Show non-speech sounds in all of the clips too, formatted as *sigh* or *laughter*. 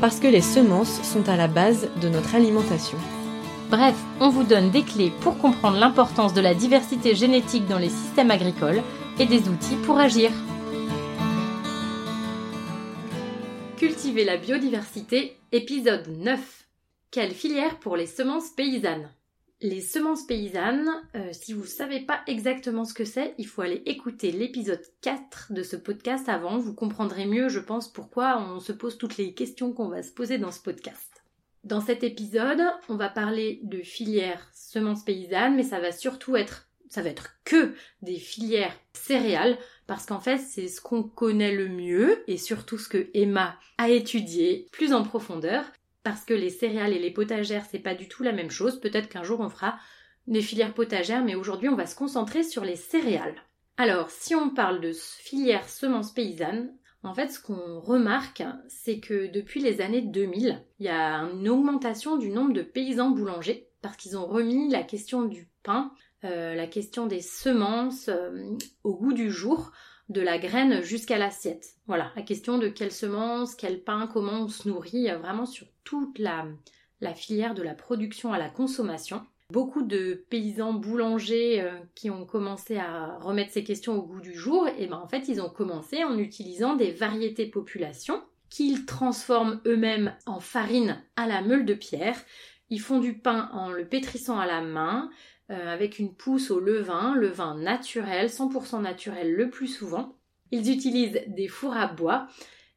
parce que les semences sont à la base de notre alimentation. Bref, on vous donne des clés pour comprendre l'importance de la diversité génétique dans les systèmes agricoles et des outils pour agir. Cultiver la biodiversité, épisode 9. Quelle filière pour les semences paysannes? Les semences paysannes, euh, si vous ne savez pas exactement ce que c'est, il faut aller écouter l'épisode 4 de ce podcast avant. Vous comprendrez mieux, je pense, pourquoi on se pose toutes les questions qu'on va se poser dans ce podcast. Dans cet épisode, on va parler de filières semences paysannes, mais ça va surtout être, ça va être que des filières céréales, parce qu'en fait, c'est ce qu'on connaît le mieux, et surtout ce que Emma a étudié plus en profondeur parce que les céréales et les potagères, c'est pas du tout la même chose. Peut-être qu'un jour on fera des filières potagères, mais aujourd'hui on va se concentrer sur les céréales. Alors, si on parle de filière semences paysannes, en fait, ce qu'on remarque, c'est que depuis les années 2000, il y a une augmentation du nombre de paysans boulangers parce qu'ils ont remis la question du pain, euh, la question des semences euh, au goût du jour de la graine jusqu'à l'assiette. Voilà, la question de quelle semence, quel pain, comment on se nourrit, euh, vraiment sur toute la, la filière de la production à la consommation. Beaucoup de paysans boulangers euh, qui ont commencé à remettre ces questions au goût du jour, et ben en fait ils ont commencé en utilisant des variétés population qu'ils transforment eux-mêmes en farine à la meule de pierre. Ils font du pain en le pétrissant à la main, euh, avec une pousse au levain, levain naturel, 100% naturel le plus souvent. Ils utilisent des fours à bois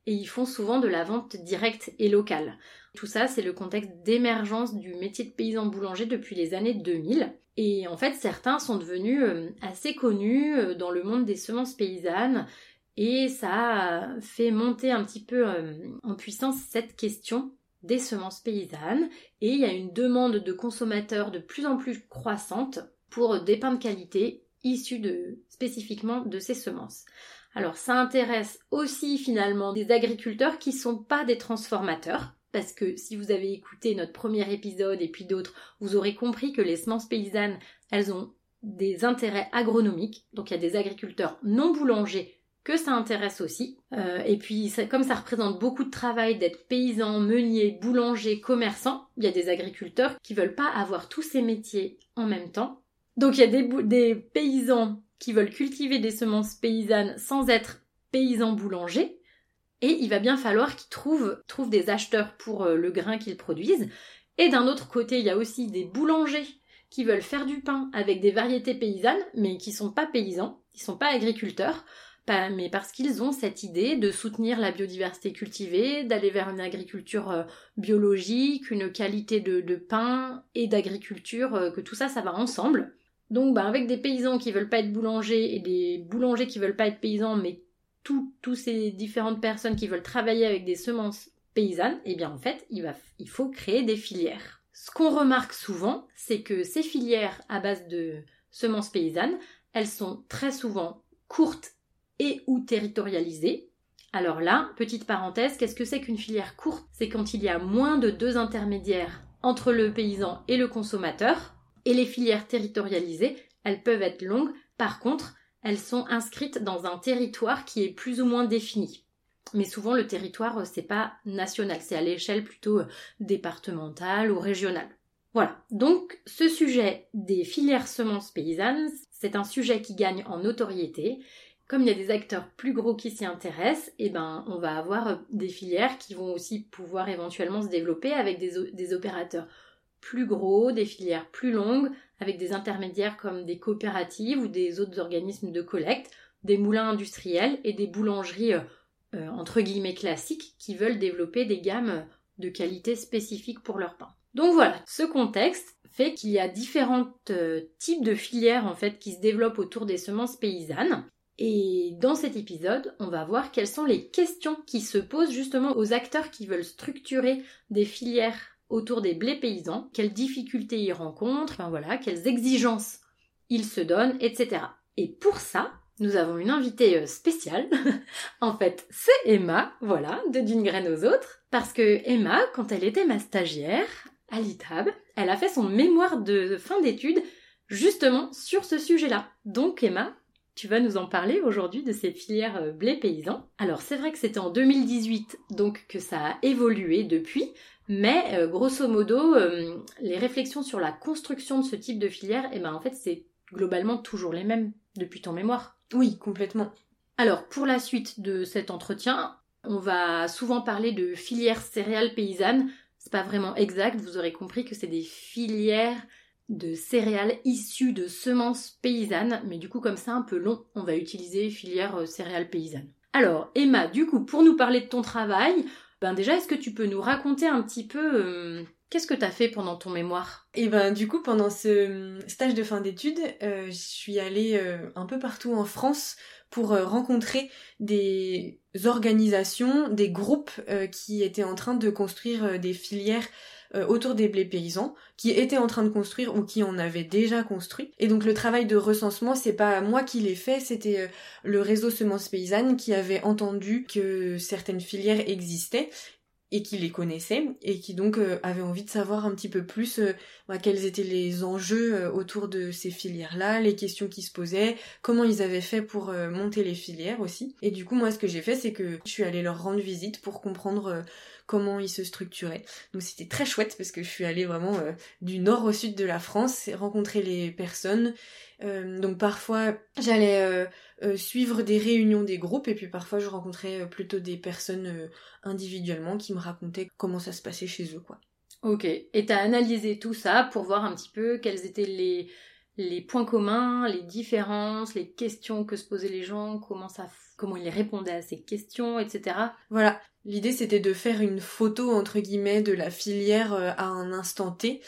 et ils font souvent de la vente directe et locale. Tout ça, c'est le contexte d'émergence du métier de paysan boulanger depuis les années 2000. Et en fait, certains sont devenus euh, assez connus euh, dans le monde des semences paysannes et ça a fait monter un petit peu en puissance cette question des semences paysannes et il y a une demande de consommateurs de plus en plus croissante pour des pains de qualité issus de, spécifiquement de ces semences. Alors ça intéresse aussi finalement des agriculteurs qui ne sont pas des transformateurs, parce que si vous avez écouté notre premier épisode et puis d'autres, vous aurez compris que les semences paysannes, elles ont des intérêts agronomiques, donc il y a des agriculteurs non boulangers que ça intéresse aussi. Euh, et puis, comme ça représente beaucoup de travail d'être paysan, meunier, boulanger, commerçant, il y a des agriculteurs qui veulent pas avoir tous ces métiers en même temps. Donc, il y a des, paysans qui veulent cultiver des semences paysannes sans être paysans boulangers. Et il va bien falloir qu'ils trouvent, trouvent des acheteurs pour euh, le grain qu'ils produisent. Et d'un autre côté, il y a aussi des boulangers qui veulent faire du pain avec des variétés paysannes, mais qui sont pas paysans, qui sont pas agriculteurs mais parce qu'ils ont cette idée de soutenir la biodiversité cultivée, d'aller vers une agriculture euh, biologique, une qualité de, pain et d'agriculture, euh, que tout ça, ça va ensemble. Donc, bah, avec des paysans qui veulent pas être boulangers et des boulangers qui veulent pas être paysans, mais toutes ces différentes personnes qui veulent travailler avec des semences paysannes, eh bien, en fait, il, faut créer des filières. Ce qu'on remarque souvent, c'est que ces filières à base de semences paysannes, elles sont très souvent courtes et ou territorialisée. Alors là, petite parenthèse, qu'est-ce que c'est qu'une filière courte? C'est quand il y a moins de deux intermédiaires entre le paysan et le consommateur. Et les filières territorialisées, elles peuvent être longues. Par contre, elles sont inscrites dans un territoire qui est plus ou moins défini. Mais souvent, le territoire, euh, c'est pas national, c'est à l'échelle plutôt euh, départementale ou régionale. Voilà. Donc, ce sujet des filières semences paysannes, c'est un sujet qui gagne en notoriété comme il y a des acteurs plus gros qui s'y intéressent, et eh ben, on va avoir euh, des filières qui vont aussi pouvoir éventuellement se développer avec des, opérateurs plus gros, des filières plus longues, avec des intermédiaires comme des coopératives ou des autres organismes de collecte, des moulins industriels et des boulangeries euh, euh, entre guillemets classiques qui veulent développer des gammes de qualité spécifiques pour leur pain. Donc voilà, ce contexte fait qu'il y a différents types de filières en fait qui se développent autour des semences paysannes et dans cet épisode, on va voir quelles sont les questions qui se posent justement aux acteurs qui veulent structurer des filières autour des blés paysans, quelles difficultés ils rencontrent, voilà, quelles exigences ils se donnent, etc. Et pour ça, nous avons une invitée euh, spéciale. *laughs* en fait, c'est Emma, voilà, de d'une graine aux autres. Parce que Emma, quand elle était ma stagiaire à l'ITAB, elle a fait son mémoire de fin d'études justement sur ce sujet-là. Donc Emma, tu vas nous en parler aujourd'hui de ces filières euh, blé paysans. Alors c'est vrai que c'était en 2018, donc que ça a évolué depuis, mais euh, grosso modo, les réflexions sur la construction de ce type de filière, eh ben en fait c'est globalement toujours les mêmes depuis ton mémoire. Oui, complètement. Alors, pour la suite de cet entretien, on va souvent parler de filières céréales paysannes. C'est pas vraiment exact, vous aurez compris que c'est des filières de céréales issues de semences paysannes, mais du coup, comme c'est un peu long, on va utiliser filière euh, céréales paysannes. Alors, Emma, du coup, pour nous parler de ton travail, ben déjà, est-ce que tu peux nous raconter un petit peu euh, Qu'est-ce que tu as fait pendant ton mémoire? Et eh ben du coup pendant ce hum, stage de fin d'études, euh, je suis allée euh, un peu partout en France pour euh, rencontrer des organisations, des groupes qui étaient en train de construire des filières autour des blés paysans, qui étaient en train de construire ou qui en avaient déjà construit. Et donc le travail de recensement, c'est pas moi qui l'ai fait, c'était le réseau Semences Paysannes qui avait entendu que certaines filières existaient et qui les connaissait et qui donc euh, avait envie de savoir un petit peu plus euh, bah, quels étaient les enjeux euh, autour de ces filières-là, les questions qui se posaient, comment ils avaient fait pour monter les filières aussi. Et du coup, moi, ce que j'ai fait, c'est que je suis allée leur rendre visite pour comprendre comment ils se structuraient. Donc c'était très chouette parce que je suis allée vraiment du nord au sud de la France, rencontrer les personnes. donc parfois, j'allais euh, suivre des réunions des groupes et puis parfois je rencontrais euh, plutôt des personnes euh, individuellement qui me racontaient comment ça se passait chez eux quoi. Ok, et t'as analysé tout ça pour voir un petit peu quels étaient les, les points communs, les différences, les questions que se posaient les gens, comment ça comment ils répondaient à ces questions, etc. Voilà, l'idée c'était de faire une photo entre guillemets de la filière à un instant T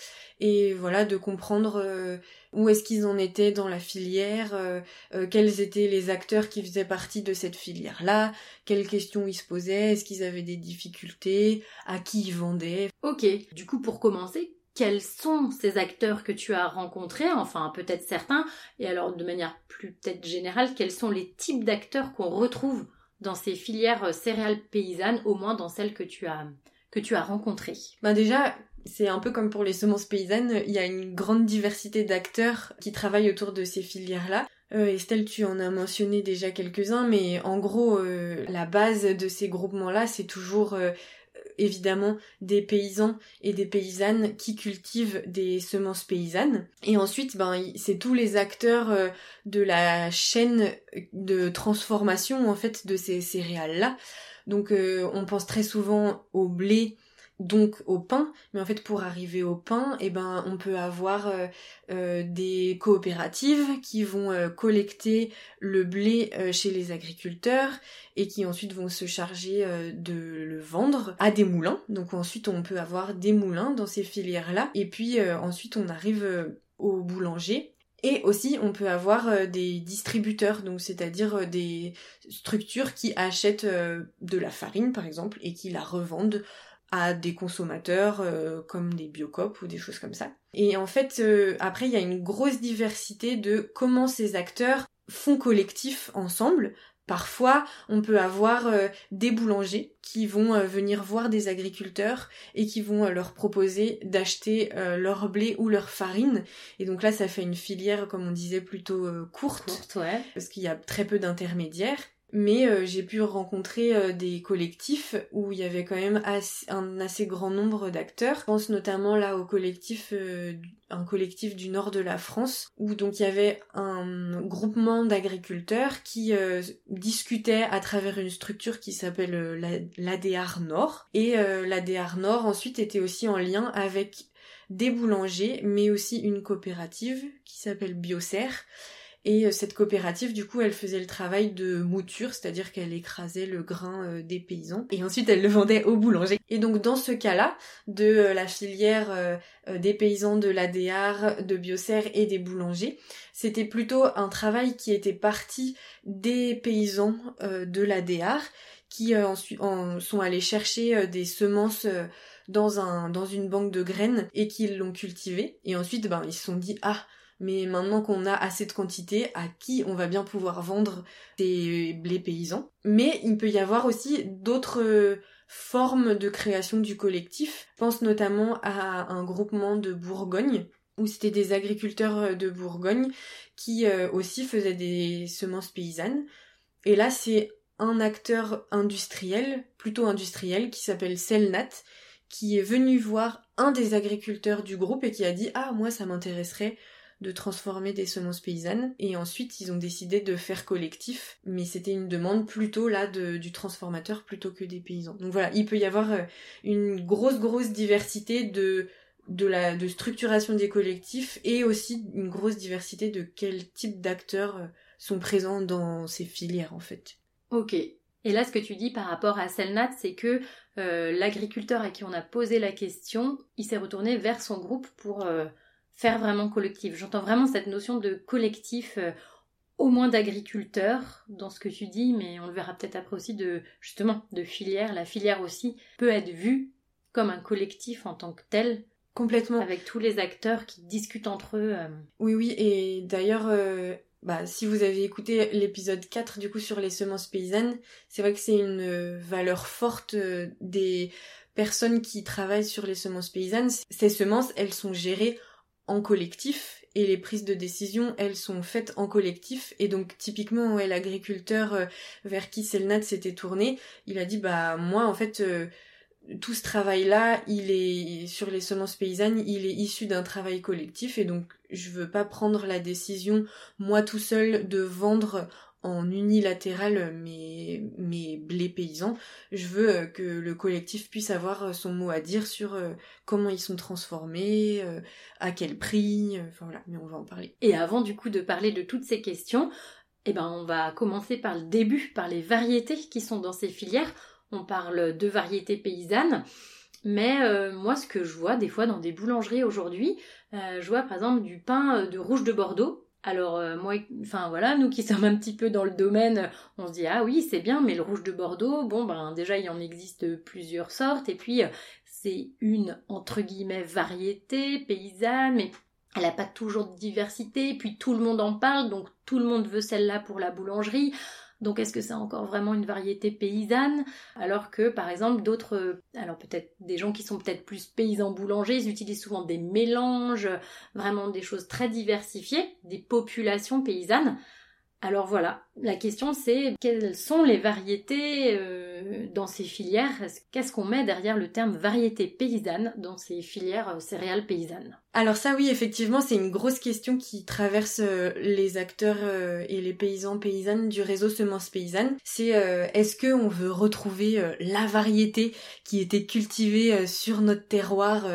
et voilà de comprendre où est-ce qu'ils en étaient dans la filière, euh, euh, quels étaient les acteurs qui faisaient partie de cette filière-là, quelles questions ils se posaient, est-ce qu'ils avaient des difficultés, à qui ils vendaient. Ok, du coup pour commencer, quels sont ces acteurs que tu as rencontrés, enfin peut-être certains, et alors de manière plus peut-être générale, quels sont les types d'acteurs qu'on retrouve dans ces filières euh, céréales paysannes, au moins dans celles que tu as que tu as rencontrées Ben déjà, c'est un peu comme pour les semences paysannes, il y a une grande diversité d'acteurs qui travaillent autour de ces filières-là. Euh, Estelle, tu en as mentionné déjà quelques-uns, mais en gros, euh, la base de ces groupements-là, c'est toujours euh, évidemment des paysans et des paysannes qui cultivent des semences paysannes. Et ensuite, ben, c'est tous les acteurs de la chaîne de transformation en fait de ces céréales-là. Donc, on pense très souvent au blé donc au pain, mais en fait pour arriver au pain, eh ben on peut avoir euh, euh, des coopératives qui vont euh, collecter le blé chez les agriculteurs et qui ensuite vont se charger de le vendre à des moulins. Donc ensuite on peut avoir des moulins dans ces filières-là. Et puis ensuite on arrive au boulanger et aussi, on peut avoir des distributeurs, donc c'est-à-dire des structures qui achètent de la farine, par exemple, et qui la revendent à des consommateurs euh, comme des biocopes ou des choses comme ça. Et en fait, euh, après, il y a une grosse diversité de comment ces acteurs font collectif ensemble. Parfois, on peut avoir euh, des boulangers qui vont venir voir des agriculteurs et qui vont leur proposer d'acheter leur blé ou leur farine. Et donc là, ça fait une filière, comme on disait, plutôt courte, courte ouais. parce qu'il y a très peu d'intermédiaires mais euh, j'ai pu rencontrer euh, des collectifs où il y avait quand même un assez grand nombre d'acteurs. Je pense notamment là au collectif, euh, un collectif du nord de la France, où donc il y avait un groupement d'agriculteurs qui discutaient à travers une structure qui s'appelle l'ADR Nord. Et l'ADR Nord ensuite était aussi en lien avec des boulangers, mais aussi une coopérative qui s'appelle Biocer et euh, cette coopérative, du coup, elle faisait le travail de mouture, c'est-à-dire qu'elle écrasait le grain euh, des paysans. Et ensuite, elle le vendait au boulanger. Et donc, dans ce cas-là, de euh, la filière des paysans de l'ADR, de Biocer et des boulangers, c'était plutôt un travail qui était parti des paysans de l'ADR qui ensuite sont allés chercher des semences dans un dans une banque de graines et qui l'ont cultivées et ensuite ben ils se sont dit ah mais maintenant qu'on a assez de quantité, à qui on va bien pouvoir vendre des blés paysans? Mais il peut y avoir aussi d'autres formes de création du collectif. Je pense notamment à un groupement de Bourgogne, où c'était des agriculteurs de Bourgogne qui euh, aussi faisaient des semences paysannes. Et là, c'est un acteur industriel, plutôt industriel, qui s'appelle Selnat, qui est venu voir un des agriculteurs du groupe et qui a dit Ah, moi, ça m'intéresserait de transformer des semences paysannes. Et ensuite, ils ont décidé de faire collectif, mais c'était une demande plutôt là du transformateur plutôt que des paysans. Donc voilà, il peut y avoir euh, une grosse, grosse diversité de de la de structuration des collectifs et aussi une grosse diversité de quel type d'acteurs euh, sont présents dans ces filières en fait. Ok. Et là, ce que tu dis par rapport à Selnat, c'est que euh, l'agriculteur à qui on a posé la question, il s'est retourné vers son groupe pour faire vraiment collectif. J'entends vraiment cette notion de collectif, euh, au moins d'agriculteurs dans ce que tu dis, mais on le verra peut-être après aussi de justement de filière. La filière aussi peut être vue comme un collectif en tant que tel. Complètement. Avec tous les acteurs qui discutent entre eux. Euh. Oui, oui, et d'ailleurs, euh, bah, si vous avez écouté l'épisode 4 du coup sur les semences paysannes, c'est vrai que c'est une valeur forte des personnes qui travaillent sur les semences paysannes. Ces semences, elles sont gérées en collectif et les prises de décision, elles sont faites en collectif. Et donc typiquement, ouais, l'agriculteur euh, vers qui Selnat s'était tourné, il a dit bah moi en fait euh, tout ce travail-là, il est sur les semences paysannes, il est issu d'un travail collectif et donc je veux pas prendre la décision moi tout seul de vendre en unilatéral mes, mes blés paysans. Je veux euh, que le collectif puisse avoir euh, son mot à dire sur euh, comment ils sont transformés, à quel prix, enfin voilà, mais on va en parler. Et avant du coup de parler de toutes ces questions, eh ben on va commencer par le début, par les variétés qui sont dans ces filières. On parle de variétés paysannes. Mais moi, ce que je vois des fois dans des boulangeries aujourd'hui, je vois par exemple du pain de rouge de Bordeaux alors euh, moi, enfin voilà, nous qui sommes un petit peu dans le domaine, on se dit ah oui c'est bien, mais le rouge de Bordeaux, bon ben déjà il en existe plusieurs sortes, et puis c'est une entre guillemets variété paysanne, mais elle n'a pas toujours de diversité, et puis tout le monde en parle, donc tout le monde veut celle-là pour la boulangerie. Donc est-ce que c'est encore vraiment une variété paysanne? Alors que par exemple d'autres, alors peut-être des gens qui sont peut-être plus paysans boulangers, ils utilisent souvent des mélanges, vraiment des choses très diversifiées, des populations paysannes. Alors voilà, la question c'est quelles sont les variétés euh, dans ces filières? Qu'est-ce qu'on met derrière le terme variété paysanne dans ces filières euh, céréales paysannes? Alors ça oui, effectivement, c'est une grosse question qui traverse euh, les acteurs et les paysans paysannes du réseau Semences Paysannes. C'est est-ce que on veut retrouver la variété qui était cultivée sur notre terroir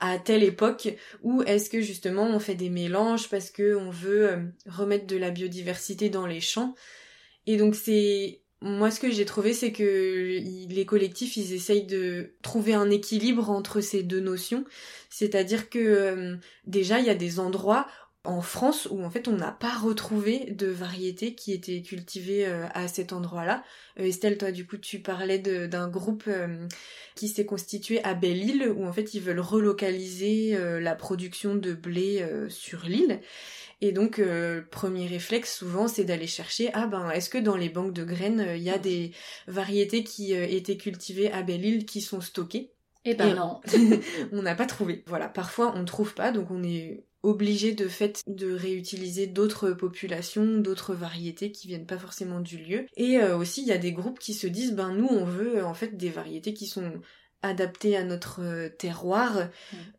à telle époque? Ou est-ce que justement on fait des mélanges parce que on veut remettre de la biodiversité dans les champs? Et donc c'est moi ce que j'ai trouvé c'est que les collectifs ils essayent de trouver un équilibre entre ces deux notions, c'est-à-dire que euh, déjà il y a des endroits en France où en fait on n'a pas retrouvé de variétés qui étaient cultivées euh, à cet endroit-là. Euh, Estelle, toi du coup tu parlais d'un groupe qui s'est constitué à Belle-Île où en fait ils veulent relocaliser la production de blé sur l'île. Et donc, euh, premier réflexe souvent, c'est d'aller chercher, ah ben, est-ce que dans les banques de graines, il y a des variétés qui euh, étaient cultivées à Belle-Île qui sont stockées? Eh ben non. *laughs* on n'a pas trouvé. Voilà, parfois on ne trouve pas, donc on est obligé de fait de réutiliser d'autres populations, d'autres variétés qui viennent pas forcément du lieu. Et euh, aussi il y a des groupes qui se disent ben nous on veut en fait des variétés qui sont adapté à notre euh, terroir.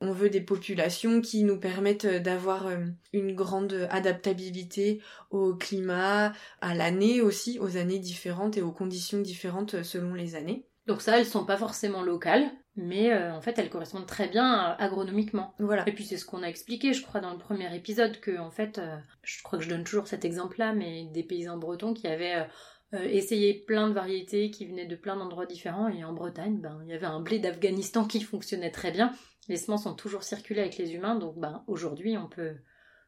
On veut des populations qui nous permettent euh, d'avoir euh, une grande adaptabilité au climat, à l'année aussi, aux années différentes et aux conditions différentes selon les années. Donc ça, elles sont pas forcément locales, mais en fait, elles correspondent très bien agronomiquement. Voilà. Et puis c'est ce qu'on a expliqué, je crois, dans le premier épisode, que en fait, je crois que je donne toujours cet exemple-là, mais des paysans bretons qui avaient euh, essayer plein de variétés qui venaient de plein d'endroits différents. Et en Bretagne, ben, il y avait un blé d'Afghanistan qui fonctionnait très bien. Les semences ont toujours circulé avec les humains, donc ben, aujourd'hui, on peut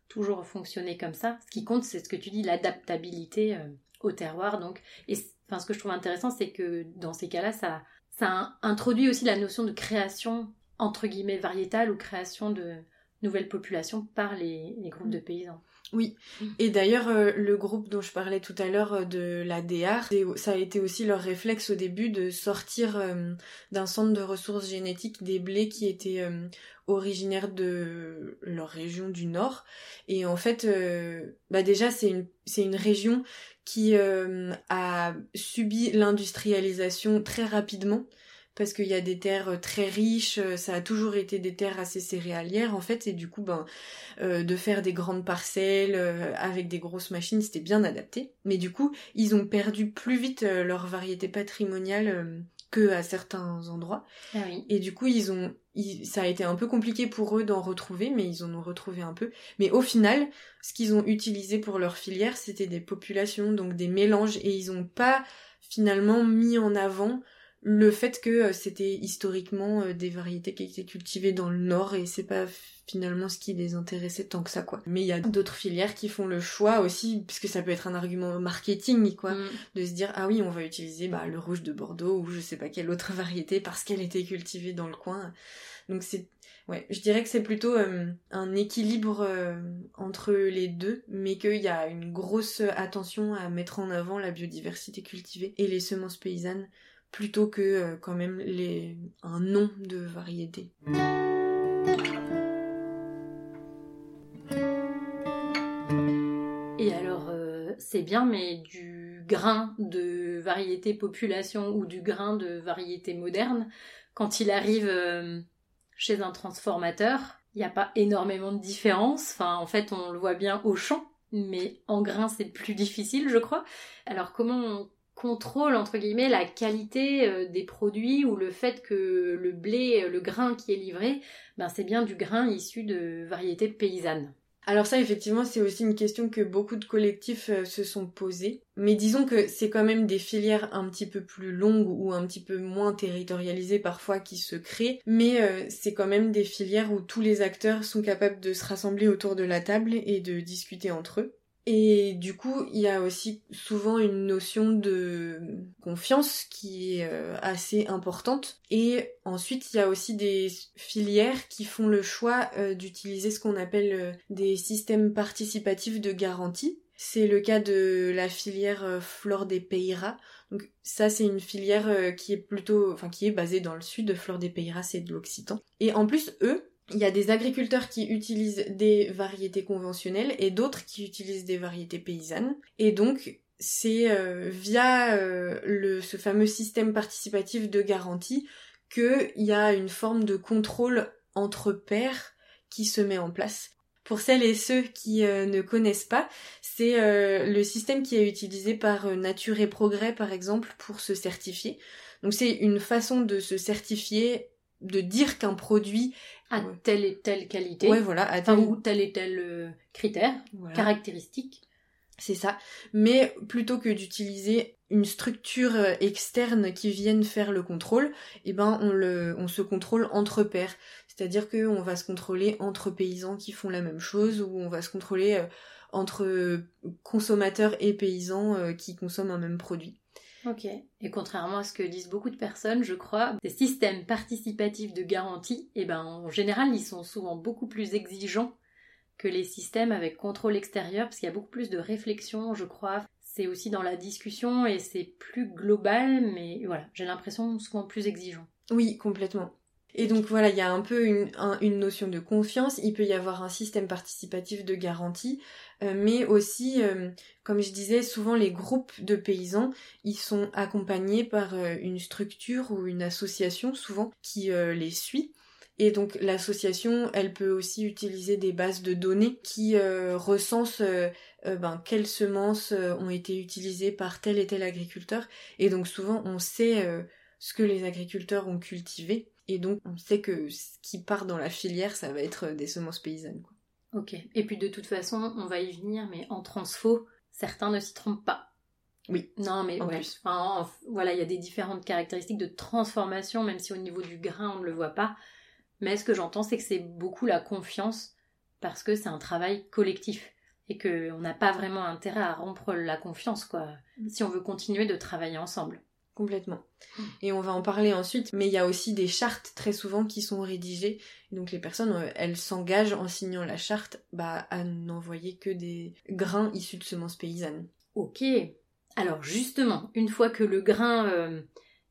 toujours fonctionner comme ça. Ce qui compte, c'est ce que tu dis, l'adaptabilité euh, au terroir. Donc, et Enfin, ce que je trouve intéressant, c'est que dans ces cas-là, ça, ça introduit aussi la notion de création entre guillemets variétale ou création de nouvelles populations par les, groupes de paysans. Oui, et d'ailleurs euh, le groupe dont je parlais tout à l'heure euh, de la DR, ça a été aussi leur réflexe au début de sortir euh, d'un centre de ressources génétiques des blés qui étaient originaires de leur région du nord. Et en fait, bah déjà c'est une, c'est une région qui a subi l'industrialisation très rapidement parce qu'il y a des terres euh, très riches, euh, ça a toujours été des terres assez céréalières en fait, et du coup, ben, euh, de faire des grandes parcelles avec des grosses machines, c'était bien adapté. Mais du coup, ils ont perdu plus vite leur variété patrimoniale que à certains endroits. Ah oui. Et du coup, ils ont, ça a été un peu compliqué pour eux d'en retrouver, mais ils en ont retrouvé un peu. Mais au final, ce qu'ils ont utilisé pour leur filière, c'était des populations, donc des mélanges, et ils n'ont pas finalement mis en avant le fait que euh, c'était historiquement euh, des variétés qui étaient cultivées dans le nord et c'est pas finalement ce qui les intéressait tant que ça quoi. Mais il y a d'autres filières qui font le choix aussi puisque ça peut être un argument marketing quoi mm. de se dire ah oui on va utiliser bah, le rouge de Bordeaux ou je sais pas quelle autre *laughs* variété parce qu'elle était cultivée dans le coin. Donc c'est ouais, je dirais que c'est plutôt euh, un équilibre entre les deux mais qu'il y a une grosse attention à mettre en avant la biodiversité cultivée et les semences paysannes plutôt que euh, quand même un nom de variété. Et alors, euh, c'est bien, mais du grain de variété population ou du grain de variété moderne, quand il arrive euh, chez un transformateur, il n'y a pas énormément de différence. Enfin, en fait, on le voit bien au champ, mais en grain, c'est plus difficile, je crois. Alors, comment contrôle entre guillemets la qualité euh, des produits ou le fait que le blé, le grain qui est livré, ben c'est bien du grain issu de variétés paysannes. Alors ça, effectivement, c'est aussi une question que beaucoup de collectifs euh, se sont posés. Mais disons que c'est quand même des filières un petit peu plus longues ou un petit peu moins territorialisées parfois qui se créent. Mais euh, c'est quand même des filières où tous les acteurs sont capables de se rassembler autour de la table et de discuter entre eux. Et du coup, il y a aussi souvent une notion de confiance qui est euh, assez importante. Et ensuite, il y a aussi des filières qui font le choix euh, d'utiliser ce qu'on appelle euh, des systèmes participatifs de garantie. C'est le cas de la filière Flore des Peyras. Donc ça, c'est une filière qui est plutôt, enfin qui est basée dans le sud. de Flore des Peyras, c'est de l'Occitan. Et en plus, eux, il y a des agriculteurs qui utilisent des variétés conventionnelles et d'autres qui utilisent des variétés paysannes. Et donc, c'est euh, via euh, ce fameux système participatif de garantie qu'il y a une forme de contrôle entre pairs qui se met en place. Pour celles et ceux qui euh, ne connaissent pas, c'est le système qui est utilisé par Nature et Progrès, par exemple, pour se certifier. Donc c'est une façon de se certifier de dire qu'un produit à telle et telle qualité. Ouais, voilà, à tel... ou tel et tel euh, critère, caractéristique. C'est ça. Mais plutôt que d'utiliser une structure euh, externe qui vienne faire le contrôle, eh ben on le on se contrôle entre pairs. C'est-à-dire qu'on va se contrôler entre paysans qui font la même chose ou on va se contrôler euh, entre consommateurs et paysans qui consomment un même produit. Ok. Et contrairement à ce que disent beaucoup de personnes, je crois, des systèmes participatifs de garantie, eh ben, en général, ils sont souvent beaucoup plus exigeants que les systèmes avec contrôle extérieur, parce qu'il y a beaucoup plus de réflexion, je crois. C'est aussi dans la discussion et c'est plus global, mais voilà, j'ai l'impression souvent plus exigeant. Oui, complètement. Et donc voilà, il y a un peu une, notion de confiance, il peut y avoir un système participatif de garantie, euh, mais aussi, euh, comme je disais, souvent les groupes de paysans, ils sont accompagnés par euh, une structure ou une association, souvent, qui les suit. Et donc l'association, elle peut aussi utiliser des bases de données qui recensent ben, quelles semences ont été utilisées par tel et tel agriculteur. Et donc souvent, on sait ce que les agriculteurs ont cultivé. Et donc, on sait que ce qui part dans la filière, ça va être des semences paysannes. Quoi. Ok. Et puis de toute façon, on va y venir, mais en transfo, certains ne s'y trompent pas. Oui. Non, mais en plus. voilà, il y a des différentes caractéristiques de transformation, même si au niveau du grain, on ne le voit pas. Mais ce que j'entends, c'est que c'est beaucoup la confiance, parce que c'est un travail collectif. et qu'on n'a pas vraiment intérêt à rompre la confiance, quoi, si on veut continuer de travailler ensemble. Complètement. Mm. Et on va en parler ensuite, mais il y a aussi des chartes très souvent qui sont rédigées. Donc les personnes, euh, elles s'engagent en signant la charte bah, à n'envoyer que des grains issus de semences paysannes. Ok. Alors justement, une fois que le grain euh,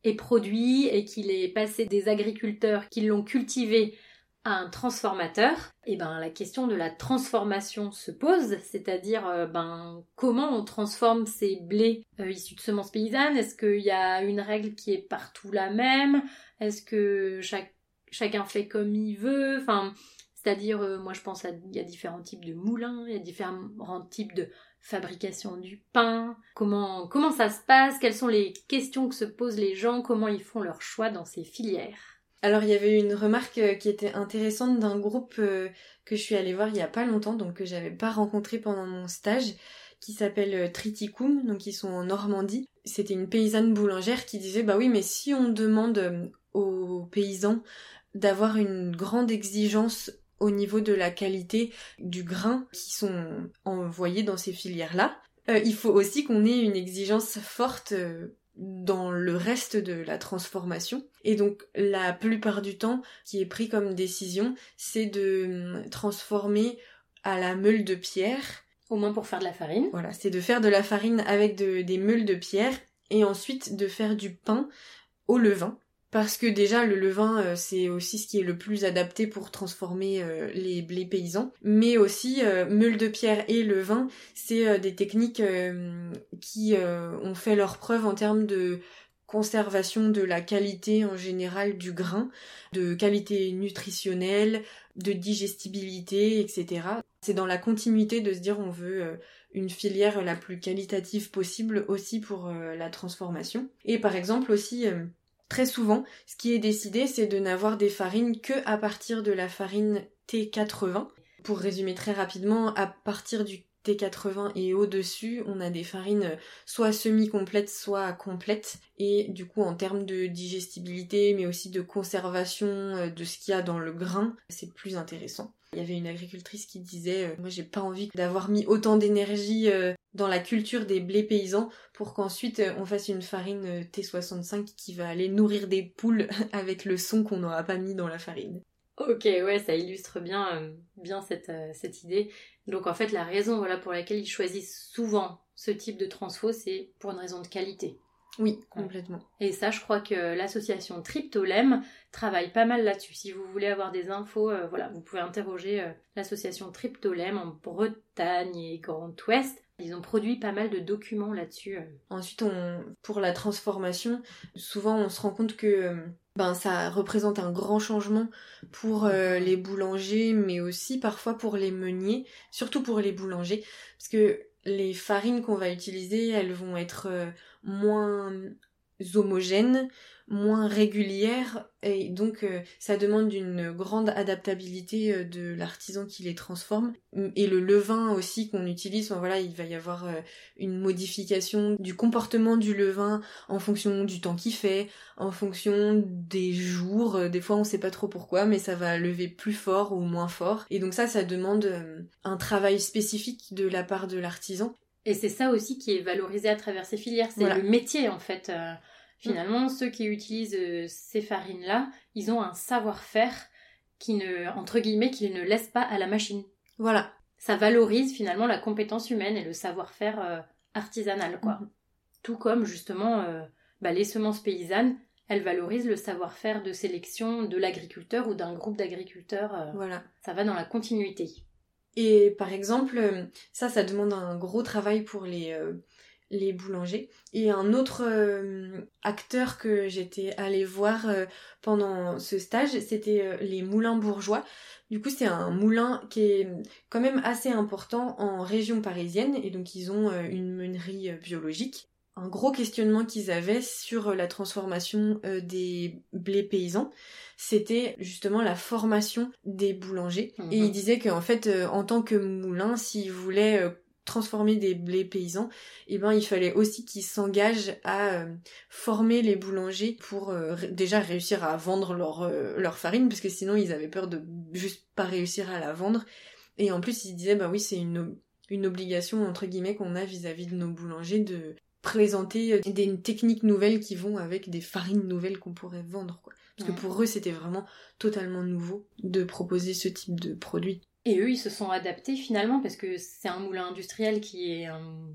est produit et qu'il est passé des agriculteurs qui l'ont cultivé à un transformateur, et eh ben la question de la transformation se pose, c'est-à-dire euh, ben comment on transforme ces blés euh, issus de semences paysannes? Est-ce qu'il y a une règle qui est partout la même? Est-ce que chacun fait comme il veut? Enfin, c'est-à-dire euh, moi je pense qu'il y a différents types de moulins, il y a différents types de fabrication du pain, comment comment ça se passe, quelles sont les questions que se posent les gens, comment ils font leur choix dans ces filières? Alors il y avait une remarque euh, qui était intéressante d'un groupe euh, que je suis allée voir il y a pas longtemps, donc que j'avais pas rencontré pendant mon stage, qui s'appelle euh, Triticum, donc ils sont en Normandie. C'était une paysanne boulangère qui disait bah oui mais si on demande aux paysans d'avoir une grande exigence au niveau de la qualité du grain qui sont envoyés dans ces filières-là, il faut aussi qu'on ait une exigence forte dans le reste de la transformation. Et donc la plupart du temps, qui est pris comme décision, c'est de hum, transformer à la meule de pierre. Au moins pour faire de la farine. Voilà, c'est de faire de la farine avec des meules de pierre et ensuite de faire du pain au levain parce que déjà le levain euh, c'est aussi ce qui est le plus adapté pour transformer euh, les blés paysans, mais aussi euh, meule de pierre et levain, c'est des techniques qui ont fait leur preuve en termes de conservation de la qualité en général du grain, de qualité nutritionnelle, de digestibilité, etc. C'est dans la continuité de se dire on veut une filière la plus qualitative possible aussi pour la transformation. Et par exemple aussi Très souvent, ce qui est décidé, c'est de n'avoir des farines que à partir de la farine T80. Pour résumer très rapidement, à partir du T80 et au-dessus, on a des farines soit semi-complètes, soit complètes. Et du coup, en termes de digestibilité, mais aussi de conservation euh, de ce qu'il y a dans le grain, c'est plus intéressant. Il y avait une agricultrice qui disait euh, Moi, j'ai pas envie d'avoir mis autant d'énergie euh, dans la culture des blés paysans pour qu'ensuite euh, on fasse une farine T65 qui va aller nourrir des poules *laughs* avec le son qu'on n'aura pas mis dans la farine. Ok, ouais, ça illustre bien, bien cette, cette idée. Donc en fait, la raison voilà, pour laquelle ils choisissent souvent ce type de transfo, c'est pour une raison de qualité. Oui, complètement. Et ça, je crois que l'association Triptolem travaille pas mal là-dessus. Si vous voulez avoir des infos, euh, voilà, vous pouvez interroger euh, l'association Triptolem en Bretagne et Grand Ouest. Ils ont produit pas mal de documents là-dessus. Euh. Ensuite, on, pour la transformation, souvent on se rend compte que ben, ça représente un grand changement pour les boulangers, mais aussi parfois pour les meuniers, surtout pour les boulangers, parce que les farines qu'on va utiliser, elles vont être moins homogènes, moins régulières et donc euh, ça demande une grande adaptabilité euh, de l'artisan qui les transforme. Et le levain aussi qu'on utilise voilà il va y avoir euh, une modification du comportement du levain en fonction du temps qu'il fait en fonction des jours. Des fois on sait pas trop pourquoi mais ça va lever plus fort ou moins fort. Et donc ça ça demande un travail spécifique de la part de l'artisan. Et c'est ça aussi qui est valorisé à travers ces filières, c'est le métier en fait. Euh, finalement, ceux qui utilisent euh, ces farines-là, ils ont un savoir-faire qui ne, entre guillemets, qui ne laisse pas à la machine. Voilà. Ça valorise finalement la compétence humaine et le savoir-faire euh, artisanal, quoi. Mhm. Tout comme justement bah, les semences paysannes, elles valorisent le savoir-faire de sélection de l'agriculteur ou d'un groupe d'agriculteurs. voilà. Ça va dans la continuité. Et par exemple, euh, ça, ça demande un gros travail pour les, euh, les boulangers. Et un autre euh, acteur que j'étais allée voir pendant ce stage, c'était les moulins bourgeois. Du coup, c'est un moulin qui est quand même assez important en région parisienne, et donc ils ont une meunerie biologique un gros questionnement qu'ils avaient sur la transformation des blés paysans c'était justement la formation des boulangers. Et mhm. disait qu'en fait, euh, en tant que moulin, s'il voulait euh, transformer des blés paysans, eh ben il fallait aussi qu'ils s'engagent à euh, former les boulangers pour déjà réussir à vendre leur leur farine parce que sinon ils avaient peur de juste pas réussir à la vendre et en plus ils disaient bah oui c'est une une obligation entre guillemets qu'on a vis-à-vis de nos boulangers de présenter euh, des techniques nouvelles qui vont avec des farines nouvelles qu'on pourrait vendre. Quoi. Parce que pour eux, c'était vraiment totalement nouveau de proposer ce type de produit. Et eux, ils se sont adaptés finalement parce que c'est un moulin industriel qui est un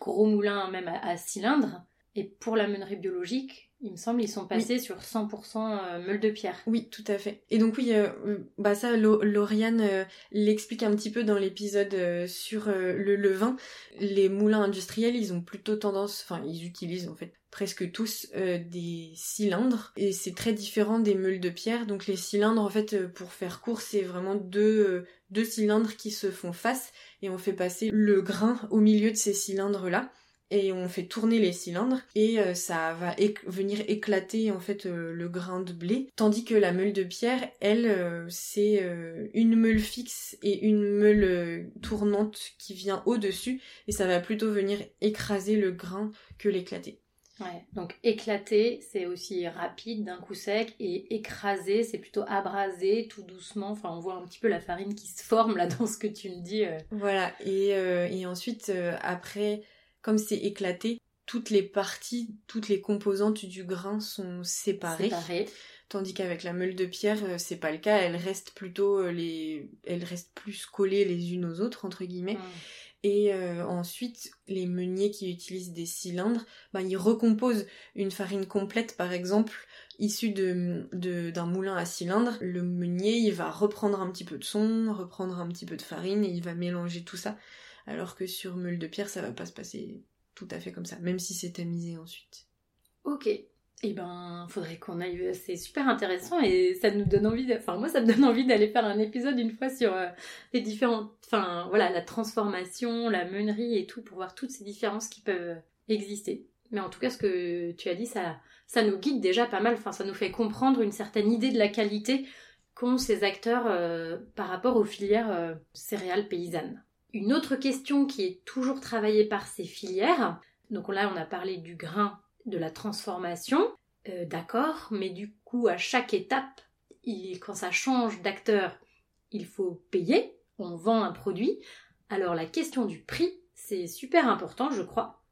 gros moulin même à, cylindre. Et pour la meunerie biologique, il me semble, ils sont passés sur 100% euh, meule de pierre. Oui, tout à fait. Et donc oui, euh, bah ça, Lauriane euh, l'explique un petit peu dans l'épisode sur le levain. Les moulins industriels, ils ont plutôt tendance, enfin, ils utilisent en fait presque tous des cylindres et c'est très différent des meules de pierre. Donc les cylindres, en fait, pour faire court, c'est vraiment deux deux cylindres qui se font face et on fait passer le grain au milieu de ces cylindres là et on fait tourner les cylindres et euh, ça va venir éclater en fait euh, le grain de blé tandis que la meule de pierre elle euh, c'est une meule fixe et une meule tournante qui vient au-dessus et ça va plutôt venir écraser le grain que l'éclater. Ouais, donc éclater, c'est aussi rapide d'un coup sec, et écraser, c'est plutôt abraser tout doucement. Enfin, on voit un petit peu la farine qui se forme là *laughs* dans ce que tu me dis. Voilà, et, et ensuite, après, comme c'est éclaté, toutes les parties, toutes les composantes du grain sont séparées. Tandis qu'avec la meule de pierre, euh, c'est pas le cas. Elles restent plutôt euh, les, elles restent plus collées les unes aux autres entre guillemets. Et euh, ensuite, les meuniers qui utilisent des cylindres, ben, ils recomposent une farine complète, par exemple, issue de, d'un moulin à cylindre. Le meunier, il va reprendre un petit peu de son, reprendre un petit peu de farine, et il va mélanger tout ça alors que sur meule de pierre, ça va pas se passer tout à fait comme ça, même si c'est tamisé ensuite. Ok. Eh ben, faudrait qu'on aille. C'est super intéressant et ça nous donne envie. Enfin, moi, ça me donne envie d'aller faire un épisode une fois sur euh, les différentes. Enfin, voilà, la transformation, la meunerie et tout pour voir toutes ces différences qui peuvent exister. Mais en tout cas, ce que tu as dit, ça, nous guide déjà pas mal. Enfin, ça nous fait comprendre une certaine idée de la qualité qu'ont ces acteurs euh, par rapport aux filières euh, céréales paysannes. Une autre question qui est toujours travaillée par ces filières, donc là on a parlé du grain, de la transformation, euh, d'accord, mais du coup à chaque étape, quand ça change d'acteur, il faut payer, on vend un produit, alors la question du prix, c'est super important je crois,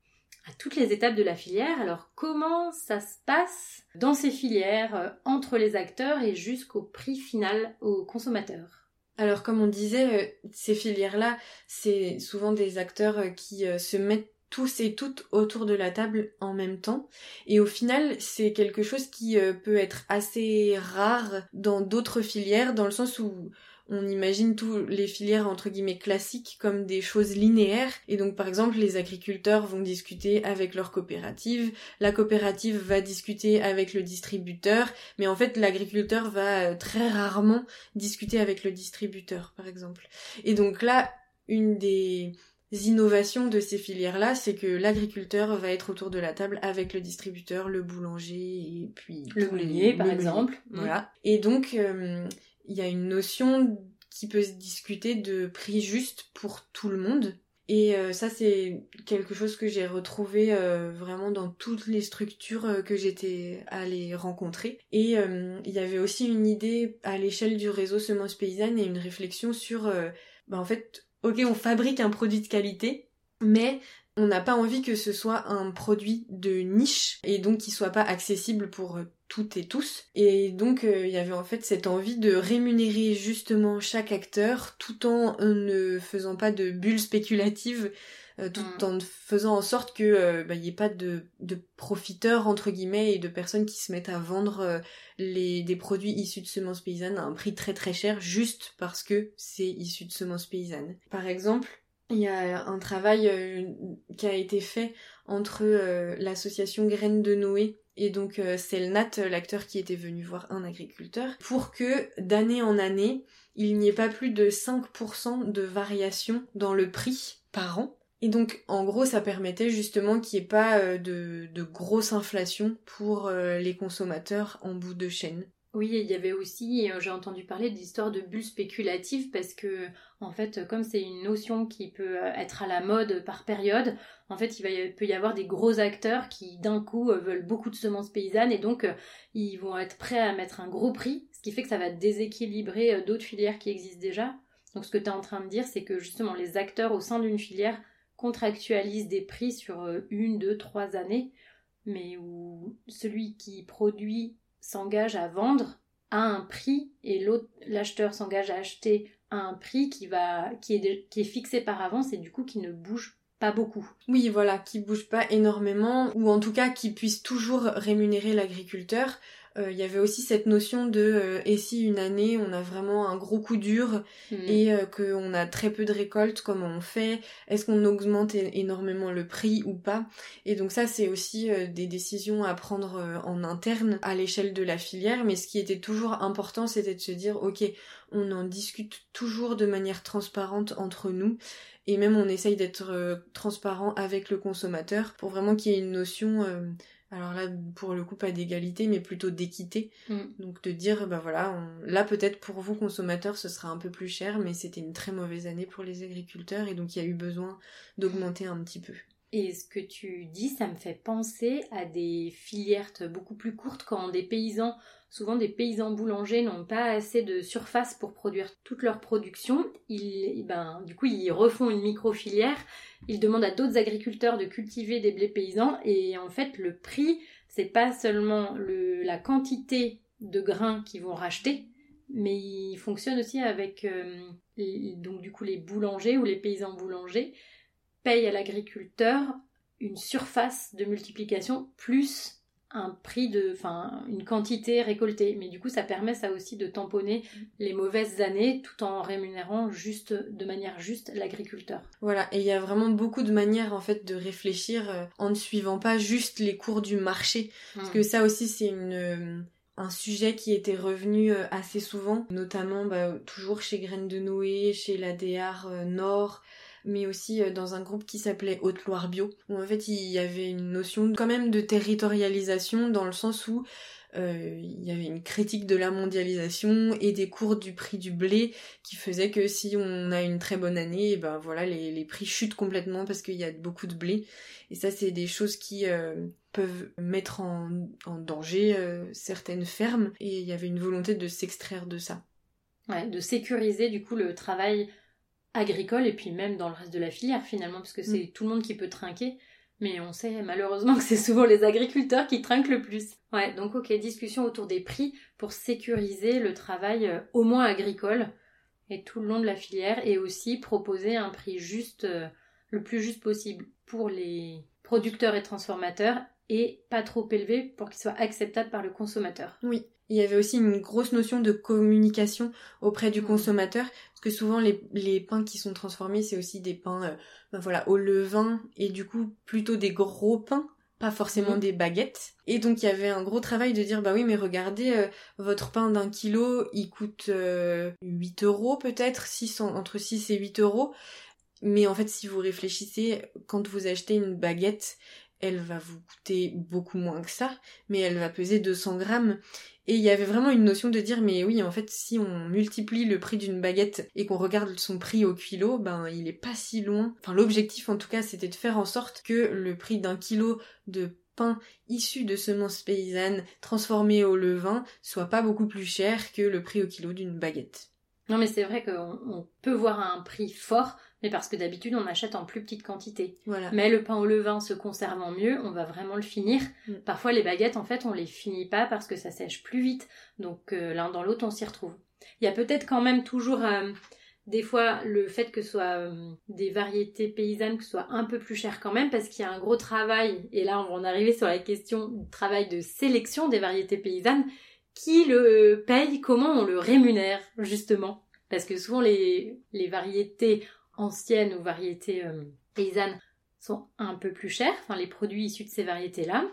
à toutes les étapes de la filière. Alors comment ça se passe dans ces filières, euh, entre les acteurs et jusqu'au prix final au consommateur? Alors comme on disait, euh, ces filières-là, c'est souvent des acteurs euh, qui euh, se mettent tous et toutes autour de la table en même temps. Et au final, c'est quelque chose qui peut être assez rare dans d'autres filières, dans le sens où on imagine tous les filières entre guillemets classiques comme des choses linéaires et donc par exemple les agriculteurs vont discuter avec leur coopérative, la coopérative va discuter avec le distributeur, mais en fait l'agriculteur va euh, très rarement discuter avec le distributeur par exemple. Et donc là, une des innovations de ces filières-là, c'est que l'agriculteur va être autour de la table avec le distributeur, le boulanger et puis le meunier par exemple. Voilà. Et donc euh, il y a une notion qui peut se discuter de prix juste pour tout le monde. Et euh, ça, c'est quelque chose que j'ai retrouvé euh, vraiment dans toutes les structures euh, que j'étais allée rencontrer. Et il y avait aussi une idée à l'échelle du réseau Semences Paysannes et une réflexion sur, bah en fait, ok, on fabrique un produit de qualité, mais on n'a pas envie que ce soit un produit de niche et donc qu'il soit pas accessible pour toutes et tous. Et donc euh, il y avait en fait cette envie de rémunérer justement chaque acteur tout en ne faisant pas de bulles spéculatives, euh, tout mm. en faisant en sorte que euh, bah, il n'y ait pas de, de profiteurs entre guillemets et de personnes qui se mettent à vendre les, des produits issus de semences paysannes à un prix très très cher juste parce que c'est issu de semences paysannes. Par exemple, il y a un travail qui a été fait entre l'association Graines de Noé et donc euh, c'est le Nat, l'acteur qui était venu voir un agriculteur, pour que d'année en année, il n'y ait pas plus de 5% de variation dans le prix par an. Et donc en gros ça permettait justement qu'il n'y ait pas euh, de, grosse inflation pour euh, les consommateurs en bout de chaîne. Oui, il y avait aussi, j'ai entendu parler d'histoires de bulles spéculatives parce que, en fait, comme c'est une notion qui peut être à la mode par période, en fait, il, peut y avoir des gros acteurs qui, d'un coup, euh, veulent beaucoup de semences paysannes et donc, euh, ils vont être prêts à mettre un gros prix, ce qui fait que ça va déséquilibrer euh, d'autres filières qui existent déjà. Donc ce que tu es en train de dire, c'est que justement les acteurs au sein d'une filière contractualisent des prix sur euh, une, deux, trois années, mais où celui qui produit s'engage à vendre à un prix et l'acheteur s'engage à acheter à un prix qui va qui est, qui est fixé par avance et du coup qui ne bouge pas beaucoup. Oui, voilà, qui bouge pas énormément, ou en tout cas qui puisse toujours rémunérer l'agriculteur. Euh, il y avait aussi cette notion de euh, et si une année on a vraiment un gros coup dur hmm. et euh, qu'on a très peu de récoltes, comment on fait? Est-ce qu'on augmente énormément le prix ou pas? Et donc ça c'est aussi des décisions à prendre en interne à l'échelle de la filière, mais ce qui était toujours important c'était de se dire ok on en discute toujours de manière transparente entre nous et même on essaye d'être transparent avec le consommateur pour vraiment qu'il y ait une notion alors là pour le coup pas d'égalité mais plutôt d'équité mm. donc de dire bah voilà là peut-être pour vous consommateurs ce sera un peu plus cher mais c'était une très mauvaise année pour les agriculteurs et donc il y a eu besoin d'augmenter un petit peu et ce que tu dis, ça me fait penser à des filières beaucoup plus courtes quand des paysans, souvent des paysans boulangers, n'ont pas assez de surface pour produire toute leur production. Ils, ben, du coup, ils refont une micro-filière. Ils demandent à d'autres agriculteurs de cultiver des blés paysans. Et en fait, le prix, c'est pas seulement le, la quantité de grains qu'ils vont racheter, mais il fonctionne aussi avec euh, donc du coup les boulangers ou les paysans boulangers paye à l'agriculteur une surface de multiplication plus un prix de, enfin, une quantité récoltée. Mais du coup, ça permet ça aussi de tamponner les mauvaises années tout en rémunérant juste, de manière juste l'agriculteur. Voilà. Et il y a vraiment beaucoup de manières, en fait, de réfléchir euh, en ne suivant pas juste les cours du marché. Parce que hmm. ça aussi, c'est une, euh, un sujet qui était revenu euh, assez souvent, notamment bah, toujours chez Graines de Noé, chez la DR Nord, mais aussi euh, dans un groupe qui s'appelait Haute-Loire Bio, où en fait il y avait une notion quand même de territorialisation dans le sens où euh, il y avait une critique de la mondialisation et des cours du prix du blé qui faisait que si on a une très bonne année, et eh ben voilà les, prix chutent complètement parce qu'il y a beaucoup de blé. Et ça c'est des choses qui euh, peuvent mettre en, en danger certaines fermes et il y avait une volonté de s'extraire de ça. Ouais, de sécuriser du coup le travail agricole et puis même dans le reste de la filière finalement, parce que c'est mm. tout le monde qui peut trinquer. Mais on sait malheureusement *laughs* que c'est souvent les agriculteurs qui trinquent le plus. Ouais, donc ok, discussion autour des prix pour sécuriser le travail euh, au moins agricole et tout le long de la filière et aussi proposer un prix juste, euh, le plus juste possible pour les producteurs et transformateurs et pas trop élevé pour qu'il soit acceptable par le consommateur. Oui. Il y avait aussi une grosse notion de communication auprès du mm. consommateur, parce que souvent les, les pains qui sont transformés, c'est aussi des pains euh, ben voilà, au levain, et du coup plutôt des gros pains, pas forcément mm. des baguettes. Et donc il y avait un gros travail de dire, bah oui, mais regardez, euh, votre pain d'un kilo, il coûte 8 euh, euros peut-être, entre 6 et 8 euros. Mais en fait, si vous réfléchissez, quand vous achetez une baguette, elle va vous coûter beaucoup moins que ça, mais elle va peser 200 grammes. Et il y avait vraiment une notion de dire, mais oui, en fait, si on multiplie le prix d'une baguette et qu'on regarde son prix au kilo, ben, il est pas si loin. Enfin, l'objectif, en tout cas, c'était de faire en sorte que le prix d'un kilo de pain issu de semences paysannes transformé au levain soit pas beaucoup plus cher que le prix au kilo d'une baguette. Non, mais c'est vrai qu'on peut voir un prix fort mais parce que d'habitude on achète en plus petite quantité. Voilà. Mais le pain au levain se conservant mieux, on va vraiment le finir. Mm. Parfois les baguettes en fait on les finit pas parce que ça sèche plus vite, donc euh, l'un dans l'autre on s'y retrouve. Il y a peut-être quand même toujours euh, des fois le fait que ce soit euh, des variétés paysannes que ce soit un peu plus cher quand même parce qu'il y a un gros travail et là on va en arriver sur la question du travail de sélection des variétés paysannes qui le paye, comment on le rémunère justement? Parce que souvent les, les variétés anciennes ou variétés euh, paysannes sont un peu plus chères, enfin les produits issus de ces variétés-là.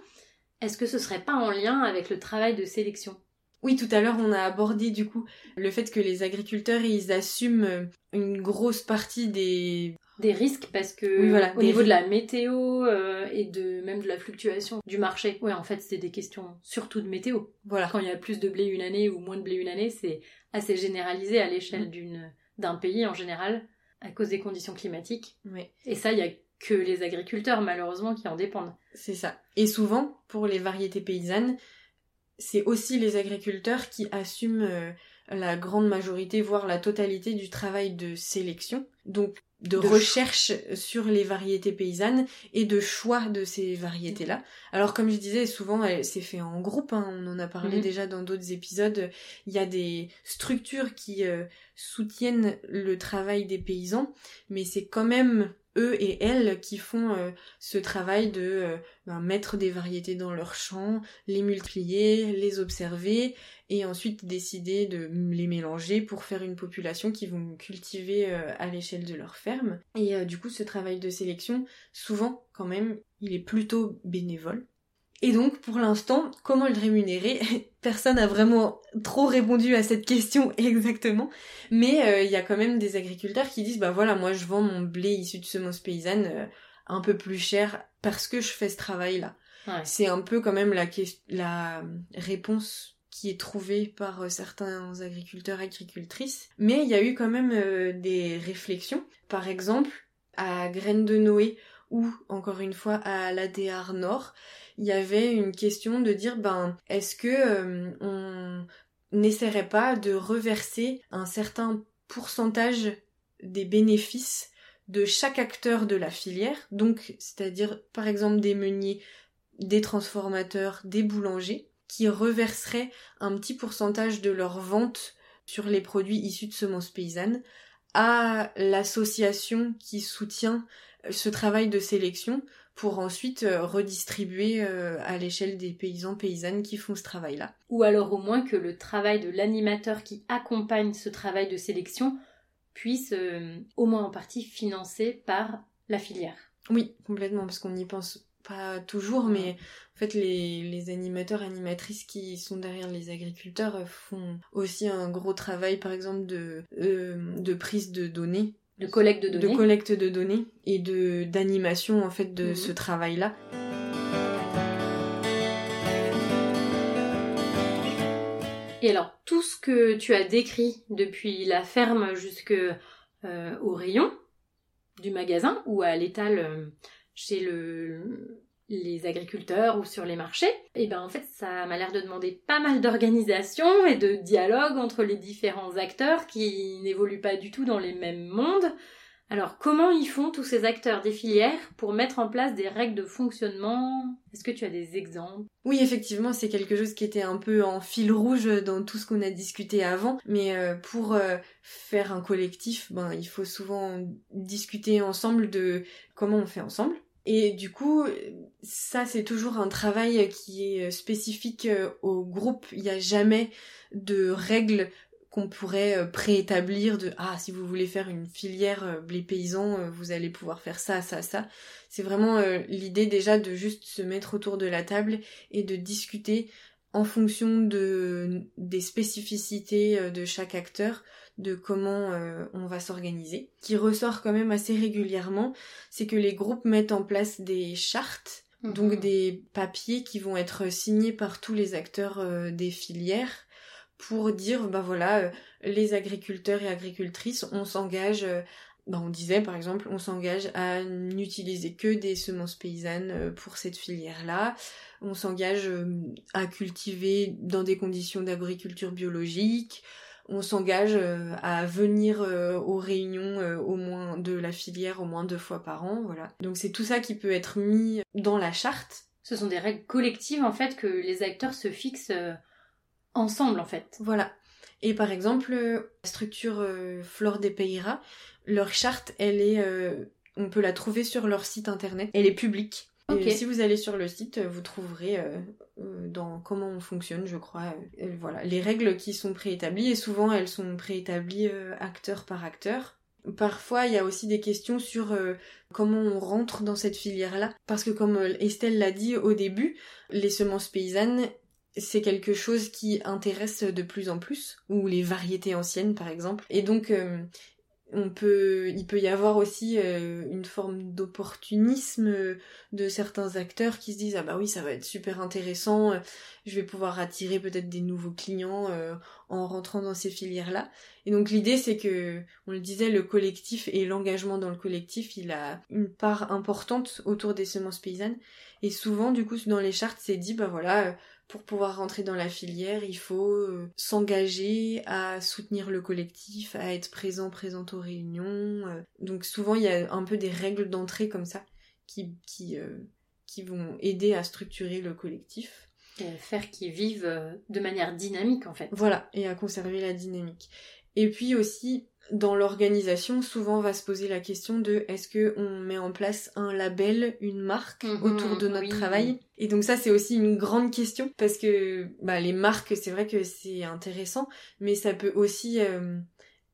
Est-ce que ce serait pas en lien avec le travail de sélection? Oui, tout à l'heure, on a abordé du coup le fait que les agriculteurs ils assument euh, une grosse partie des des risques parce que voilà, au niveau de la météo euh, et de même de la fluctuation du marché. Ouais, en fait, c'est des questions surtout de météo. Voilà. Quand il y a plus de blé une année ou moins de blé une année, c'est assez généralisé à l'échelle mm. d'une d'un pays en général à cause des conditions climatiques. Et ça, il y a que les agriculteurs, malheureusement, qui en dépendent. C'est ça. Et souvent, pour les variétés paysannes, c'est aussi les agriculteurs qui assument euh, la grande majorité, voire la totalité du travail de sélection. Donc de, recherche sur les variétés paysannes et de choix de ces variétés-là. Alors comme je disais, souvent c'est fait en groupe, hein. on en a parlé mhm. déjà dans d'autres épisodes, il y a des structures qui euh, soutiennent le travail des paysans, mais c'est quand même eux et elles qui font euh, ce travail de euh, ben, mettre des variétés dans leur champ, les multiplier, les observer et ensuite décider de les mélanger pour faire une population qui vont cultiver euh, à l'échelle de leur ferme. Et du coup ce travail de sélection, souvent quand même, il est plutôt bénévole. Et donc, pour l'instant, comment le rémunérer *laughs* Personne n'a vraiment trop répondu à cette question *laughs* exactement. Mais euh, il y a quand même des agriculteurs qui disent, bah voilà, moi je vends mon blé issu de semences paysannes euh, un peu plus cher parce que je fais ce travail-là. C'est un peu quand même la, la réponse qui est trouvée par euh, certains agriculteurs et agricultrices. Mais il y a eu quand même des réflexions. Par exemple, à Graines de Noé ou encore une fois à l'ADR Nord, il y avait une question de dire ben est-ce que euh, on n'essaierait pas de reverser un certain pourcentage des bénéfices de chaque acteur de la filière, donc c'est-à-dire par exemple des meuniers, des transformateurs, des boulangers, qui reverseraient un petit pourcentage de leurs ventes sur les produits issus de semences paysannes à l'association qui soutient ce travail de sélection pour ensuite euh, redistribuer euh, à l'échelle des paysans paysannes qui font ce travail-là. Ou alors au moins que le travail de l'animateur qui accompagne ce travail de sélection puisse euh, au moins en partie financer par la filière. Oui, complètement, parce qu'on n'y pense pas toujours, mais en fait les, les, animateurs, animatrices qui sont derrière les agriculteurs font aussi un gros travail, par exemple, de, de prise de données de collecte de données. De collecte de données et de d'animation en fait de mhm. ce travail-là. Et alors, tout ce que tu as décrit depuis la ferme jusque euh, au rayon du magasin ou à l'étal euh, chez le, les agriculteurs ou sur les marchés, et eh ben en fait ça m'a l'air de demander pas mal d'organisation et de dialogue entre les différents acteurs qui n'évoluent pas du tout dans les mêmes mondes. Alors comment ils font tous ces acteurs des filières pour mettre en place des règles de fonctionnement? Est-ce que tu as des exemples? Oui, effectivement, c'est quelque chose qui était un peu en fil rouge dans tout ce qu'on a discuté avant, mais euh, pour euh, faire un collectif, ben il faut souvent discuter ensemble de comment on fait ensemble et du coup, ça c'est toujours un travail qui est spécifique euh, au groupe. Il n'y a jamais de règles qu'on pourrait euh, préétablir de ah si vous voulez faire une filière euh, blé paysan vous allez pouvoir faire ça ça ça c'est vraiment l'idée déjà de juste se mettre autour de la table et de discuter en fonction de des spécificités de chaque acteur de comment euh, on va s'organiser. Qui ressort quand même assez régulièrement, c'est que les groupes mettent en place des chartes, mhm. donc des papiers qui vont être signés par tous les acteurs euh, des filières pour dire, bah voilà, euh, les agriculteurs et agricultrices, on s'engage bah on disait par exemple on s'engage à n'utiliser que des semences paysannes pour cette filière-là, on s'engage à cultiver dans des conditions d'agriculture biologique, on s'engage euh, à venir euh, aux réunions euh, au moins de la filière au moins deux fois par an, voilà. Donc c'est tout ça qui peut être mis dans la charte. Ce sont des règles collectives en fait que les acteurs se fixent ensemble en fait. Voilà. Et par exemple, la structure Flore des Peyra, leur charte, elle est on peut la trouver sur leur site internet. Elle est publique. Et si vous allez sur le site, vous trouverez euh, dans comment on fonctionne, je crois, euh, voilà, les règles qui sont préétablies et souvent elles sont préétablies acteur par acteur. Parfois, il y a aussi des questions sur comment on rentre dans cette filière-là, parce que comme Estelle l'a dit au début, les semences paysannes, c'est quelque chose qui intéresse de plus en plus, ou les variétés anciennes par exemple. Et donc, on peut, il peut y avoir aussi euh, une forme d'opportunisme euh, de certains acteurs qui se disent ah bah oui ça va être super intéressant, euh, je vais pouvoir attirer peut-être des nouveaux clients en rentrant dans ces filières là. Et donc l'idée c'est que on le disait le collectif et l'engagement dans le collectif il a une part importante autour des semences paysannes et souvent du coup dans les chartes c'est dit bah voilà pour pouvoir rentrer dans la filière, il faut euh, s'engager à soutenir le collectif, à être présent, présente aux réunions. Euh. Donc souvent, il y a un peu des règles d'entrée comme ça qui, qui, euh, qui vont aider à structurer le collectif. Et à faire qu'ils vivent de manière dynamique en fait. Voilà, et à conserver la dynamique. Et puis aussi, dans l'organisation, souvent va se poser la question de est-ce que on met en place un label, une marque mhm, autour de notre travail? Et donc ça c'est aussi une grande question parce que bah, les marques c'est vrai que c'est intéressant, mais ça peut aussi euh,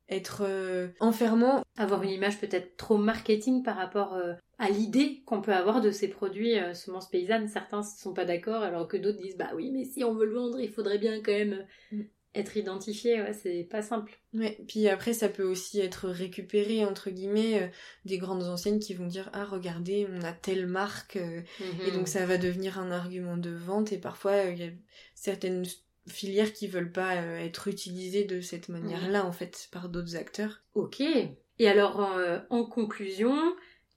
être euh, enfermant. Avoir une image peut-être trop marketing par rapport euh, à l'idée qu'on peut avoir de ces produits semences paysannes. Certains ne sont pas d'accord alors que d'autres disent bah oui mais si on veut le vendre il faudrait bien quand même mm être identifié, ouais, c'est pas simple. Ouais, puis après ça peut aussi être récupéré entre guillemets euh, des grandes enseignes qui vont dire ah regardez on a telle marque euh, et donc mhm. ça va devenir un argument de vente et parfois euh, il y a certaines filières qui veulent pas être utilisées de cette manière-là en fait par d'autres acteurs. Ok. Et alors en conclusion,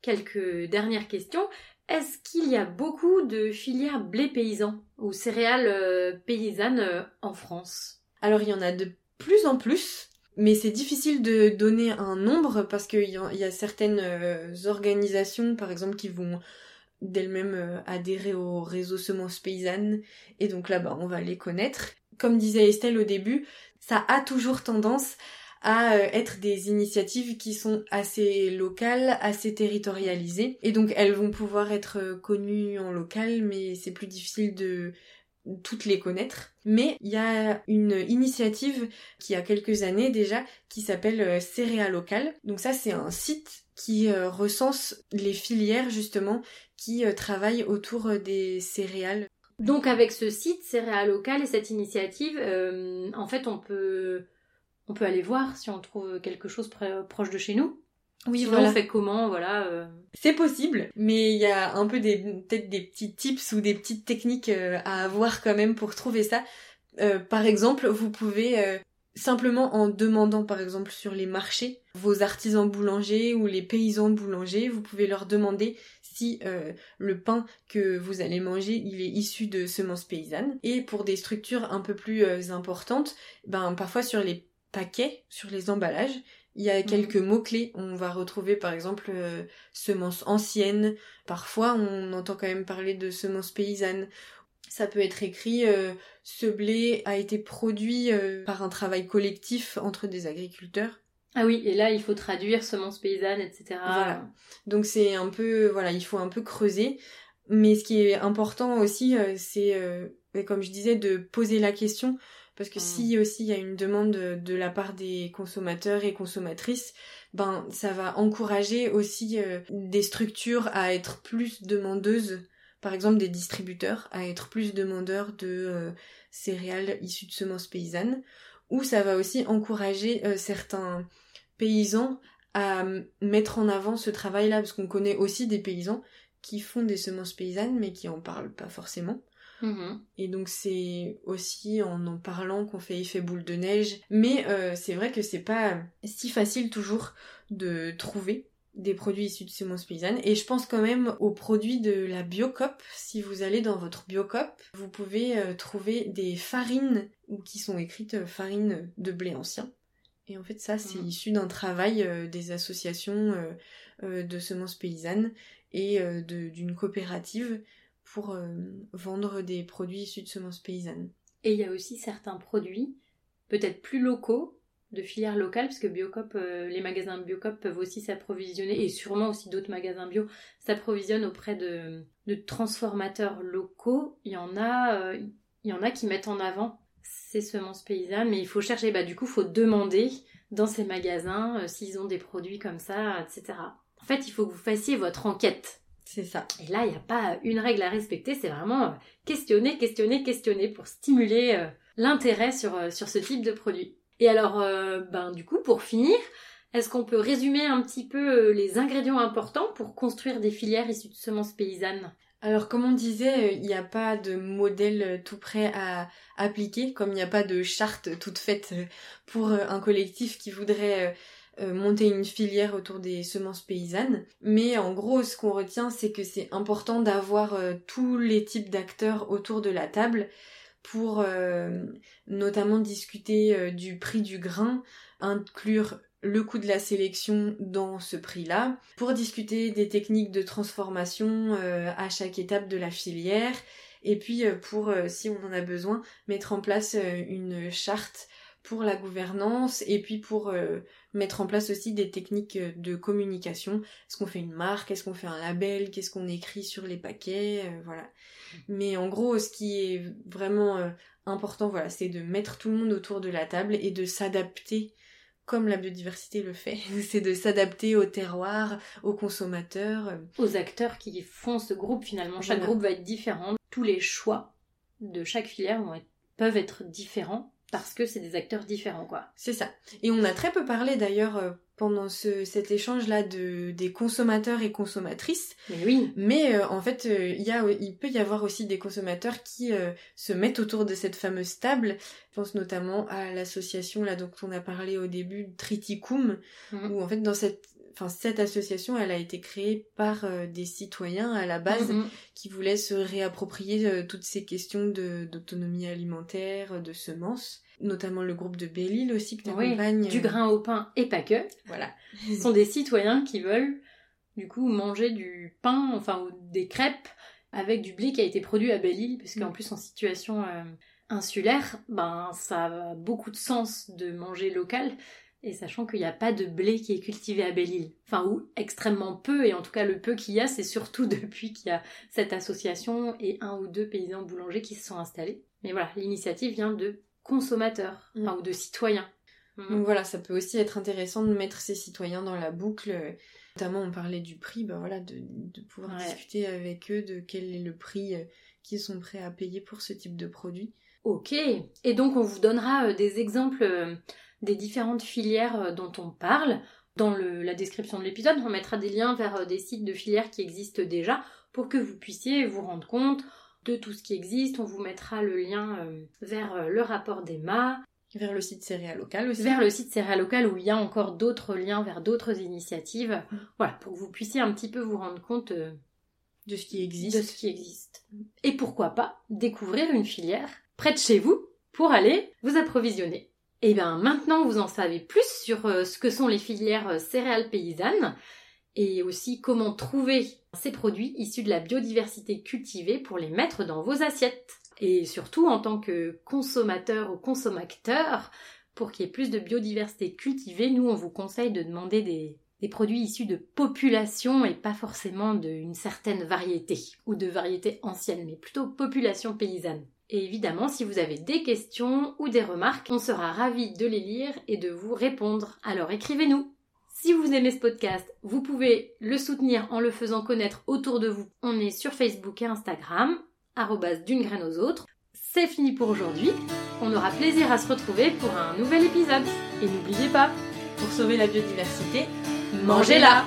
quelques dernières questions. Est-ce qu'il y a beaucoup de filières blé paysan ou céréales paysannes en France? Alors il y en a de plus en plus, mais c'est difficile de donner un nombre parce qu'il y, a certaines euh, organisations, par exemple, qui vont d'elles-mêmes euh, adhérer au réseau semences paysannes, et donc là-bas, on va les connaître. Comme disait Estelle au début, ça a toujours tendance à euh, être des initiatives qui sont assez locales, assez territorialisées, et donc elles vont pouvoir être connues en local, mais c'est plus difficile de toutes les connaître. Mais il y a une initiative qui a quelques années déjà qui s'appelle euh, Céréa Local. Donc ça c'est un site qui euh, recense les filières justement qui euh, travaillent autour des céréales. Donc avec ce site Céréa Local et cette initiative, en fait on peut on peut aller voir si on trouve quelque chose proche de chez nous. Oui, voilà. on fait comment, voilà. Euh. C'est possible, mais il y a un peu des peut-être des petits tips ou des petites techniques euh, à avoir quand même pour trouver ça. Euh, par exemple, vous pouvez simplement en demandant par exemple sur les marchés vos artisans boulangers ou les paysans boulangers, vous pouvez leur demander si le pain que vous allez manger il est issu de semences paysannes. Et pour des structures un peu plus importantes, ben parfois sur les paquets, sur les emballages, il y a quelques mhm. mots-clés. On va retrouver par exemple euh, semences anciennes. Parfois, on entend quand même parler de semences paysannes. Ça peut être écrit euh, ce blé a été produit euh, par un travail collectif entre des agriculteurs. Ah oui, et là il faut traduire semences paysannes, etc. Voilà. Donc c'est un peu, voilà, il faut un peu creuser. Mais ce qui est important aussi, c'est, comme je disais, de poser la question parce que mm. si aussi il y a une demande de, la part des consommateurs et consommatrices, ben ça va encourager aussi euh, des structures à être plus demandeuses, par exemple des distributeurs à être plus demandeurs de euh, céréales issues de semences paysannes, ou ça va aussi encourager euh, certains paysans à mettre en avant ce travail-là, parce qu'on connaît aussi des paysans qui font des semences paysannes mais qui en parlent pas forcément. Mhm. Et donc c'est aussi en en parlant qu'on fait effet boule de neige. Mais euh, c'est vrai que c'est pas si facile toujours de trouver des produits issus de semences paysannes. Et je pense quand même aux produits de la Biocop. Si vous allez dans votre Biocop, vous pouvez euh, trouver des farines ou qui sont écrites euh, farines de blé ancien. Et en fait ça c'est mhm. issu d'un travail des associations de semences paysannes et d'une coopérative pour euh, vendre des produits issus de semences paysannes. Et il y a aussi certains produits, peut-être plus locaux, de filières locales, parce que Biocop, euh, les magasins Biocop peuvent aussi s'approvisionner, et sûrement aussi d'autres magasins bio, s'approvisionnent auprès de, de, transformateurs locaux. Il y en a, euh, il y en a qui mettent en avant ces semences paysannes, mais il faut chercher, bah du coup, il faut demander dans ces magasins s'ils ont des produits comme ça, etc. En fait, il faut que vous fassiez votre enquête c'est ça. Et là, il n'y a pas une règle à respecter, c'est vraiment euh, questionner, questionner, questionner pour stimuler euh, l'intérêt sur, euh, sur ce type de produit. Et alors, ben, du coup, pour finir, est-ce qu'on peut résumer un petit peu les ingrédients importants pour construire des filières issues de semences paysannes? Alors comme on disait, il n'y a pas de modèle tout prêt à appliquer, comme il n'y a pas de charte toute faite pour un collectif qui voudrait euh, monter une filière autour des semences paysannes. Mais en gros, ce qu'on retient, c'est que c'est important d'avoir euh, tous les types d'acteurs autour de la table pour euh, notamment discuter du prix du grain, inclure le coût de la sélection dans ce prix-là, pour discuter des techniques de transformation à chaque étape de la filière, et puis pour, si on en a besoin, mettre en place une charte pour la gouvernance et puis pour mettre en place aussi des techniques de communication. Est-ce qu'on fait une marque? Est-ce qu'on fait un label? Qu'est-ce qu'on écrit sur les paquets? Voilà. Mais en gros, ce qui est vraiment euh, important, voilà, c'est de mettre tout le monde autour de la table et de s'adapter comme la biodiversité le fait. *laughs* c'est de s'adapter au terroir, aux consommateurs. Aux acteurs qui font ce groupe finalement. Chaque groupe va être différent. Tous les choix de chaque filière peuvent être différents parce que c'est des acteurs différents, quoi. C'est ça. Et on a très peu parlé d'ailleurs euh, pendant ce, cet échange-là de, des consommateurs et consommatrices. Mais oui. Mais euh, en fait, euh, il, y a, il peut y avoir aussi des consommateurs qui se mettent autour de cette fameuse table. Je pense notamment à l'association là dont on a parlé au début, Triticum, mhm. où en fait dans cette enfin cette association, elle a été créée par des citoyens à la base mhm. qui voulaient se réapproprier toutes ces questions d'autonomie alimentaire, de semences notamment le groupe de Belle-Île aussi que tu Oui, du grain au pain et pas que. Voilà. Ce sont des citoyens qui veulent du coup manger du pain, enfin ou des crêpes avec du blé qui a été produit à Belle-Île, parce qu'en mm. plus en situation euh, insulaire, ben ça a beaucoup de sens de manger local. Et sachant qu'il n'y a pas de blé qui est cultivé à Belle-Île, enfin ou extrêmement peu, et en tout cas le peu qu'il y a, c'est surtout *laughs* depuis qu'il y a cette association et un ou deux paysans boulangers qui se sont installés. Mais voilà, l'initiative vient de consommateurs mm. ou de citoyens. Mm. Donc voilà, ça peut aussi être intéressant de mettre ces citoyens dans la boucle. Notamment, on parlait du prix, ben voilà, de, pouvoir discuter avec eux de quel est le prix euh, qu'ils sont prêts à payer pour ce type de produit. Ok, et donc on vous donnera euh, des exemples euh, des différentes filières dont on parle dans la description de l'épisode. On mettra des liens vers des sites de filières qui existent déjà pour que vous puissiez vous rendre compte de tout ce qui existe. On vous mettra le lien euh, vers euh, le rapport d'Emma. Vers le site Céréal Local aussi. Vers le site Céréal Local où il y a encore d'autres liens vers d'autres initiatives. Mm. Voilà, pour que vous puissiez un petit peu vous rendre compte euh, de ce qui existe. De ce qui existe. Et pourquoi pas découvrir une filière près de chez vous pour aller vous approvisionner. Et eh bien maintenant vous en savez plus sur ce que sont les filières céréales paysannes et aussi comment trouver ces produits issus de la biodiversité cultivée pour les mettre dans vos assiettes. Et surtout en tant que consommateur ou consommateur, pour qu'il y ait plus de biodiversité cultivée, nous on vous conseille de demander des, produits issus de population et pas forcément d'une certaine variété ou de variété ancienne, mais plutôt population paysanne. Et évidemment, si vous avez des questions ou des remarques, on sera ravis de les lire et de vous répondre. Alors écrivez-nous si vous aimez ce podcast, vous pouvez le soutenir en le faisant connaître autour de vous. On est sur Facebook et Instagram, d'une graine aux autres. C'est fini pour aujourd'hui. On aura plaisir à se retrouver pour un nouvel épisode. Et n'oubliez pas, pour sauver la biodiversité, mangez-la